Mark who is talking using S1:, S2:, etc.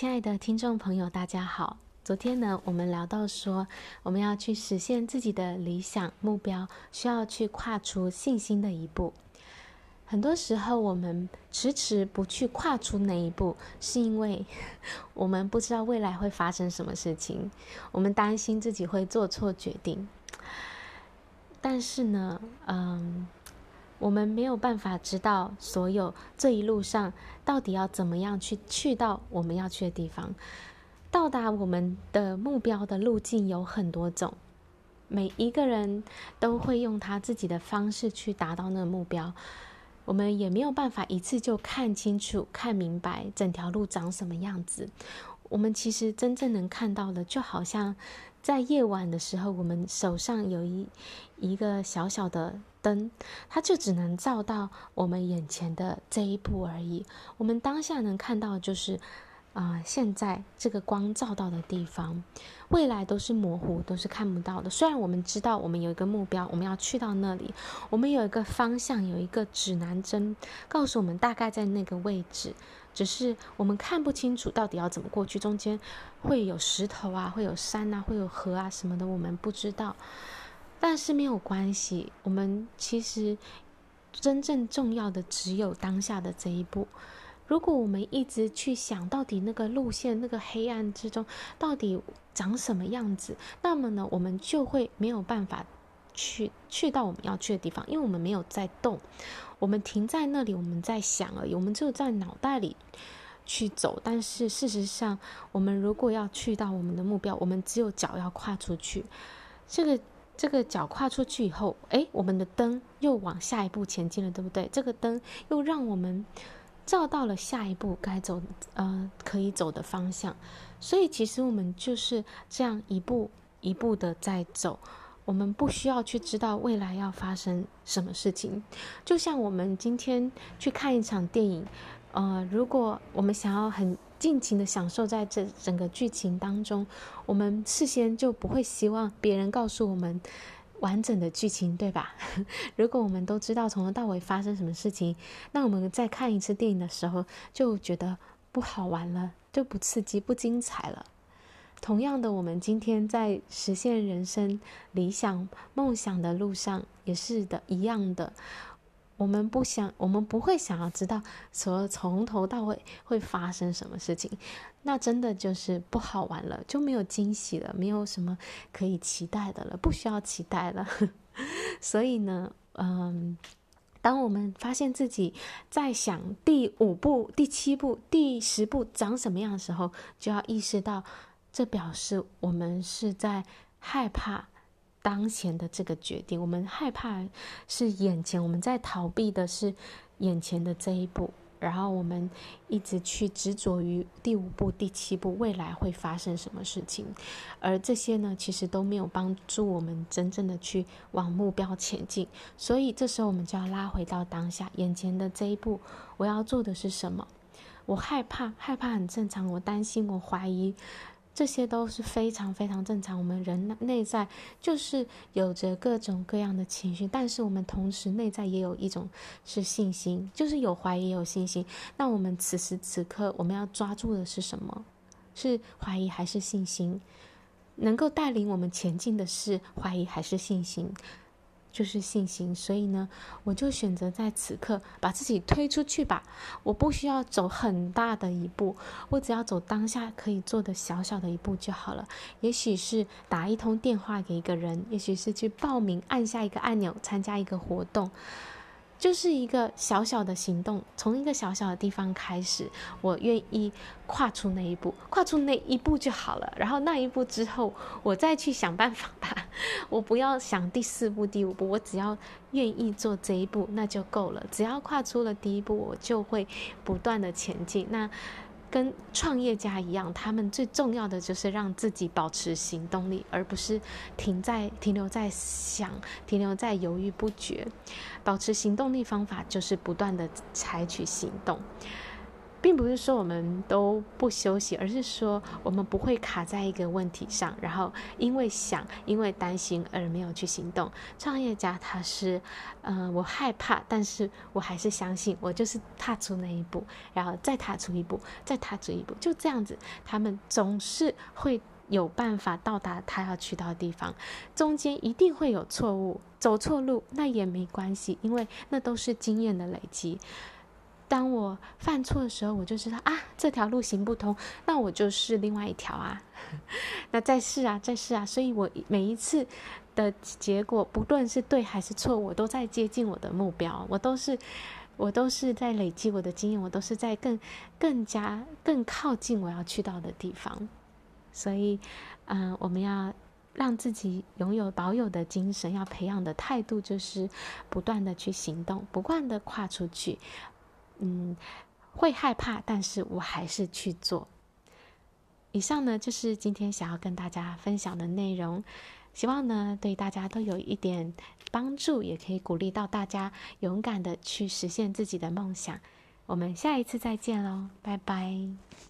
S1: 亲爱的听众朋友，大家好。昨天呢，我们聊到说，我们要去实现自己的理想目标，需要去跨出信心的一步。很多时候，我们迟迟不去跨出那一步，是因为 我们不知道未来会发生什么事情，我们担心自己会做错决定。但是呢，嗯，我们没有办法知道所有这一路上到底要怎么样去去到我们要去的地方。到达我们的目标的路径有很多种，每一个人都会用他自己的方式去达到那个目标。我们也没有办法一次就看清楚、看明白整条路长什么样子。我们其实真正能看到的，就好像在夜晚的时候，我们手上有一一个小小的灯，它就只能照到我们眼前的这一步而已。我们当下能看到就是。啊、现在这个光照到的地方，未来都是模糊，都是看不到的。虽然我们知道我们有一个目标，我们要去到那里，我们有一个方向，有一个指南针，告诉我们大概在那个位置，只是我们看不清楚到底要怎么过去，中间会有石头啊，会有山啊，会有河啊什么的，我们不知道。但是没有关系，我们其实真正重要的只有当下的这一步。如果我们一直去想到底那个路线，那个黑暗之中到底长什么样子，那么呢，我们就会没有办法去去到我们要去的地方，因为我们没有在动，我们停在那里，我们在想而已，我们只有在脑袋里去走。但是事实上，我们如果要去到我们的目标，我们只有脚要跨出去。这个这个脚跨出去以后，诶，我们的灯又往下一步前进了，对不对？这个灯又让我们。照到了下一步该走，呃，可以走的方向，所以其实我们就是这样一步一步的在走，我们不需要去知道未来要发生什么事情。就像我们今天去看一场电影，呃，如果我们想要很尽情的享受在这整个剧情当中，我们事先就不会希望别人告诉我们。完整的剧情，对吧？如果我们都知道从头到尾发生什么事情，那我们在看一次电影的时候，就觉得不好玩了，就不刺激、不精彩了。同样的，我们今天在实现人生理想、梦想的路上，也是的一样的。我们不想，我们不会想要知道说从头到尾会发生什么事情，那真的就是不好玩了，就没有惊喜了，没有什么可以期待的了，不需要期待了。所以呢，嗯，当我们发现自己在想第五步、第七步、第十步长什么样的时候，就要意识到，这表示我们是在害怕。当前的这个决定，我们害怕是眼前，我们在逃避的是眼前的这一步，然后我们一直去执着于第五步、第七步，未来会发生什么事情，而这些呢，其实都没有帮助我们真正的去往目标前进。所以这时候我们就要拉回到当下，眼前的这一步，我要做的是什么？我害怕，害怕很正常，我担心，我怀疑。这些都是非常非常正常。我们人内在就是有着各种各样的情绪，但是我们同时内在也有一种是信心，就是有怀疑有信心。那我们此时此刻我们要抓住的是什么？是怀疑还是信心？能够带领我们前进的是怀疑还是信心？就是信心，所以呢，我就选择在此刻把自己推出去吧。我不需要走很大的一步，我只要走当下可以做的小小的一步就好了。也许是打一通电话给一个人，也许是去报名，按下一个按钮，参加一个活动。就是一个小小的行动，从一个小小的地方开始，我愿意跨出那一步，跨出那一步就好了。然后那一步之后，我再去想办法吧。我不要想第四步、第五步，我只要愿意做这一步，那就够了。只要跨出了第一步，我就会不断的前进。那。跟创业家一样，他们最重要的就是让自己保持行动力，而不是停在停留在想，停留在犹豫不决。保持行动力方法就是不断的采取行动。并不是说我们都不休息，而是说我们不会卡在一个问题上，然后因为想、因为担心而没有去行动。创业家他是，嗯、呃，我害怕，但是我还是相信，我就是踏出那一步，然后再踏出一步，再踏出一步，就这样子，他们总是会有办法到达他要去到的地方。中间一定会有错误，走错路那也没关系，因为那都是经验的累积。当我犯错的时候，我就知道啊，这条路行不通，那我就试另外一条啊，那再试啊，再试啊。所以我每一次的结果，不论是对还是错，我都在接近我的目标，我都是，我都是在累积我的经验，我都是在更更加更靠近我要去到的地方。所以，嗯、我们要让自己拥有保有的精神，要培养的态度就是不断的去行动，不断的跨出去。嗯，会害怕，但是我还是去做。以上呢，就是今天想要跟大家分享的内容，希望呢对大家都有一点帮助，也可以鼓励到大家勇敢的去实现自己的梦想。我们下一次再见喽，拜拜。